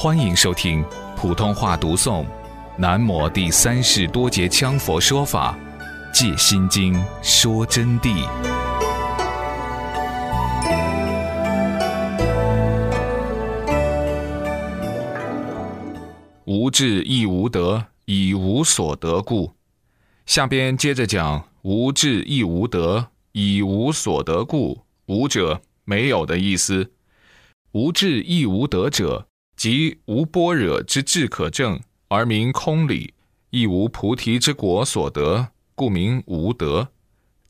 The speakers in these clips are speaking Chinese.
欢迎收听普通话读诵《南摩第三世多杰羌佛说法·戒心经》说真谛。无智亦无得，以无所得故。下边接着讲：无智亦无得，以无所得故。无者，没有的意思。无智亦无得者。即无般若之智可证，而名空理；亦无菩提之果所得，故名无德。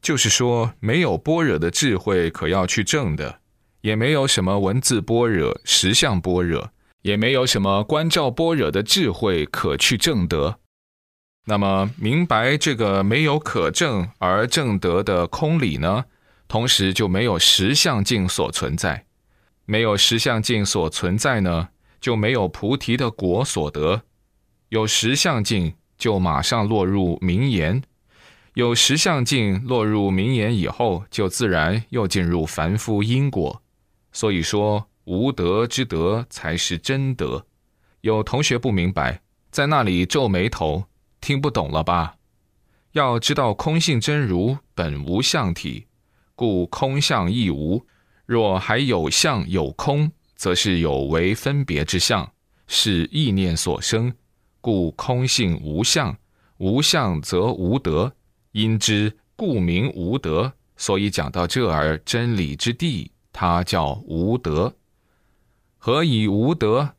就是说，没有般若的智慧可要去证的，也没有什么文字般若、实相般若，也没有什么观照般若的智慧可去证得。那么，明白这个没有可证而证得的空理呢？同时就没有实相境所存在，没有实相境所存在呢？就没有菩提的果所得，有实相境就马上落入名言，有实相境落入名言以后，就自然又进入凡夫因果。所以说，无德之德才是真德。有同学不明白，在那里皱眉头，听不懂了吧？要知道，空性真如本无相体，故空相亦无。若还有相有空。则是有为分别之相，是意念所生，故空性无相，无相则无德，因之故名无德。所以讲到这儿，真理之地，它叫无德。何以无德？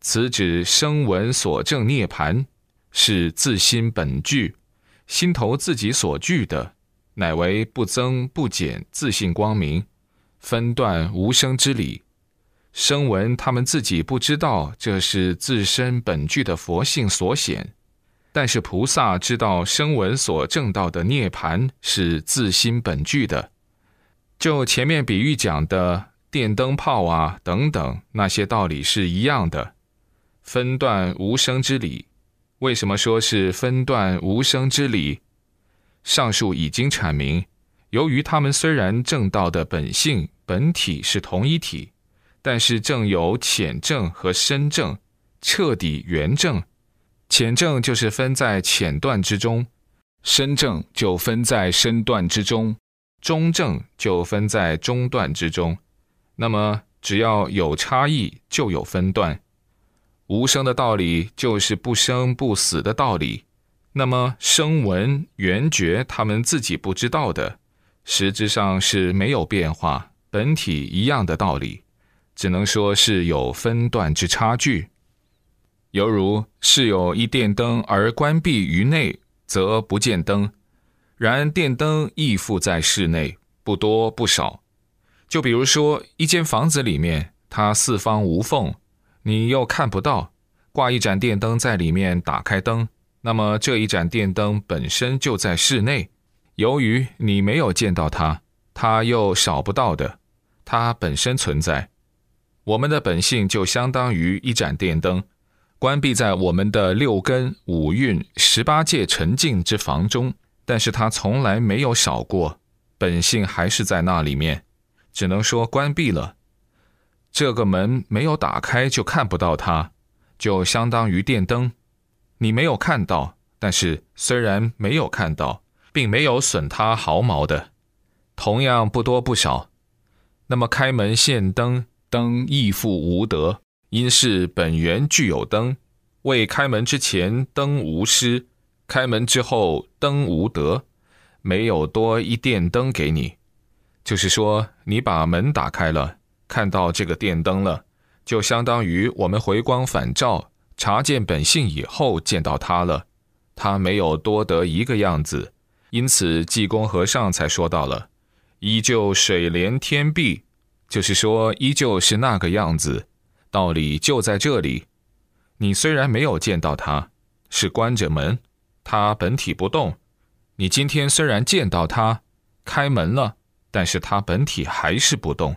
此指声闻所证涅盘，是自心本具，心头自己所具的，乃为不增不减自信光明，分断无生之理。声闻他们自己不知道这是自身本具的佛性所显，但是菩萨知道声闻所证到的涅盘是自心本具的。就前面比喻讲的电灯泡啊等等那些道理是一样的，分段无声之理。为什么说是分段无声之理？上述已经阐明，由于他们虽然证道的本性本体是同一体。但是正有浅正和深正，彻底圆正。浅正就是分在浅段之中，深正就分在深段之中，中正就分在中段之中。那么只要有差异，就有分段。无声的道理就是不生不死的道理。那么声闻缘觉他们自己不知道的，实质上是没有变化，本体一样的道理。只能说是有分段之差距，犹如是有一电灯而关闭于内，则不见灯；然电灯亦复在室内，不多不少。就比如说一间房子里面，它四方无缝，你又看不到，挂一盏电灯在里面，打开灯，那么这一盏电灯本身就在室内，由于你没有见到它，它又少不到的，它本身存在。我们的本性就相当于一盏电灯，关闭在我们的六根、五蕴、十八界沉静之房中，但是它从来没有少过，本性还是在那里面，只能说关闭了。这个门没有打开，就看不到它，就相当于电灯，你没有看到，但是虽然没有看到，并没有损它毫毛的，同样不多不少。那么开门现灯。灯亦复无德，因是本源具有灯。未开门之前，灯无失；开门之后，灯无德。没有多一电灯给你，就是说，你把门打开了，看到这个电灯了，就相当于我们回光返照，察见本性以后见到它了。它没有多得一个样子，因此济公和尚才说到了：依旧水帘天壁。就是说，依旧是那个样子，道理就在这里。你虽然没有见到他，是关着门，他本体不动；你今天虽然见到他，开门了，但是他本体还是不动。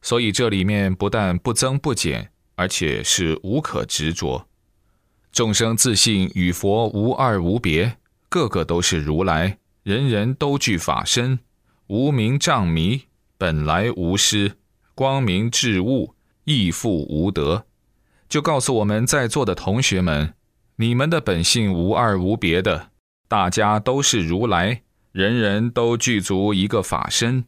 所以这里面不但不增不减，而且是无可执着。众生自信与佛无二无别，个个都是如来，人人都具法身，无名障迷，本来无失。光明至物亦复无德，就告诉我们在座的同学们，你们的本性无二无别的，大家都是如来，人人都具足一个法身。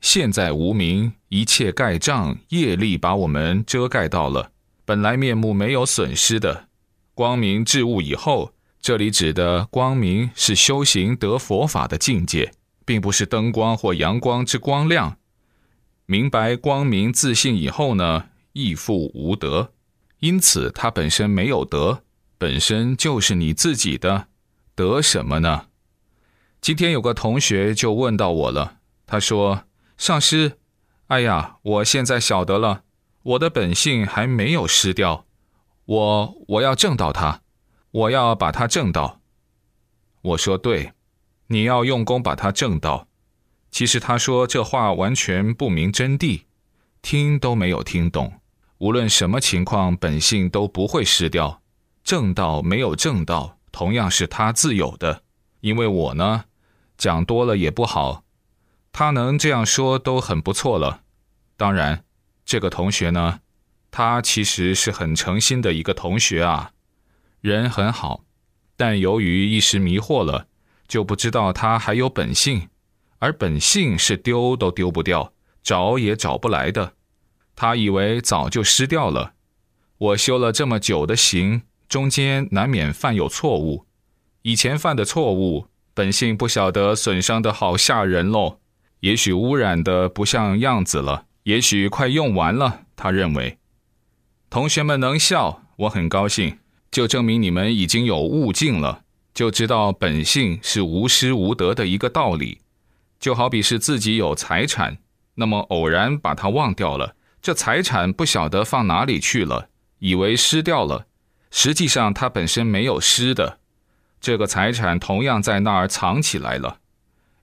现在无名一切盖障业力把我们遮盖到了，本来面目没有损失的。光明至悟以后，这里指的光明是修行得佛法的境界，并不是灯光或阳光之光亮。明白光明自信以后呢，亦复无德。因此，它本身没有德，本身就是你自己的，得什么呢？今天有个同学就问到我了，他说：“上师，哎呀，我现在晓得了，我的本性还没有失掉，我我要证到它，我要把它证到。”我说：“对，你要用功把它证到。”其实他说这话完全不明真谛，听都没有听懂。无论什么情况，本性都不会失掉。正道没有正道，同样是他自有的。因为我呢，讲多了也不好。他能这样说都很不错了。当然，这个同学呢，他其实是很诚心的一个同学啊，人很好。但由于一时迷惑了，就不知道他还有本性，而本性是丢都丢不掉，找也找不来的。他以为早就失掉了。我修了这么久的行，中间难免犯有错误。以前犯的错误，本性不晓得损伤的好吓人喽。也许污染的不像样子了，也许快用完了。他认为，同学们能笑，我很高兴，就证明你们已经有悟境了，就知道本性是无失无得的一个道理。就好比是自己有财产，那么偶然把它忘掉了。这财产不晓得放哪里去了，以为失掉了，实际上它本身没有失的。这个财产同样在那儿藏起来了，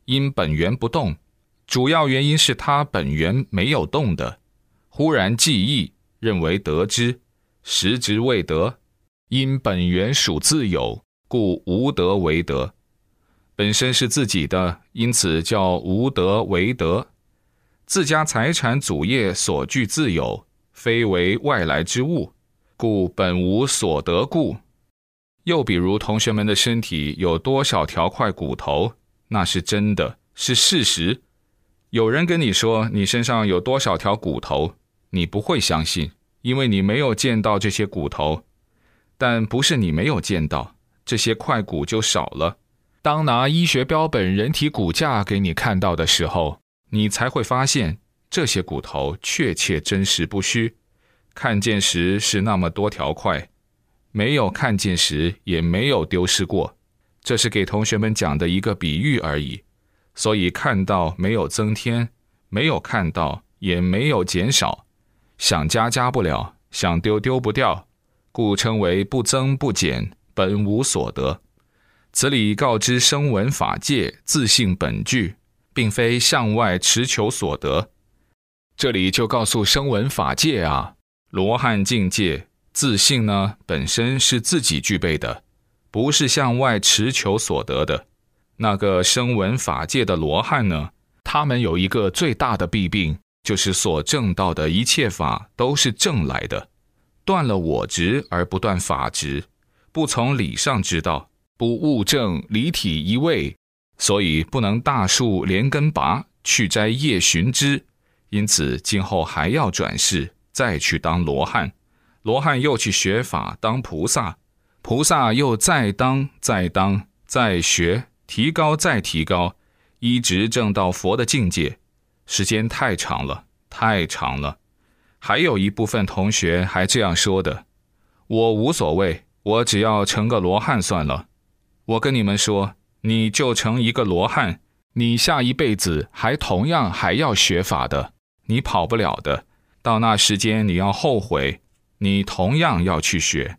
因本源不动，主要原因是它本源没有动的。忽然记忆，认为得之，实之未得。因本源属自有，故无德为德。本身是自己的，因此叫无德为德。自家财产祖业所具自有，非为外来之物，故本无所得故。又比如同学们的身体有多少条块骨头，那是真的，是事实。有人跟你说你身上有多少条骨头，你不会相信，因为你没有见到这些骨头。但不是你没有见到，这些块骨就少了。当拿医学标本人体骨架给你看到的时候。你才会发现这些骨头确切真实不虚，看见时是那么多条块，没有看见时也没有丢失过。这是给同学们讲的一个比喻而已，所以看到没有增添，没有看到也没有减少，想加加不了，想丢丢不掉，故称为不增不减，本无所得。此理告知声闻法界自性本具。并非向外持求所得，这里就告诉声闻法界啊，罗汉境界自性呢本身是自己具备的，不是向外持求所得的。那个声闻法界的罗汉呢，他们有一个最大的弊病，就是所证到的一切法都是正来的，断了我执而不断法执，不从理上知道，不悟正离体一味。所以不能大树连根拔，去摘叶寻枝，因此今后还要转世，再去当罗汉，罗汉又去学法当菩萨，菩萨又再当再当再学提高再提高，一直证到佛的境界，时间太长了，太长了。还有一部分同学还这样说的：“我无所谓，我只要成个罗汉算了。”我跟你们说。你就成一个罗汉，你下一辈子还同样还要学法的，你跑不了的。到那时间你要后悔，你同样要去学。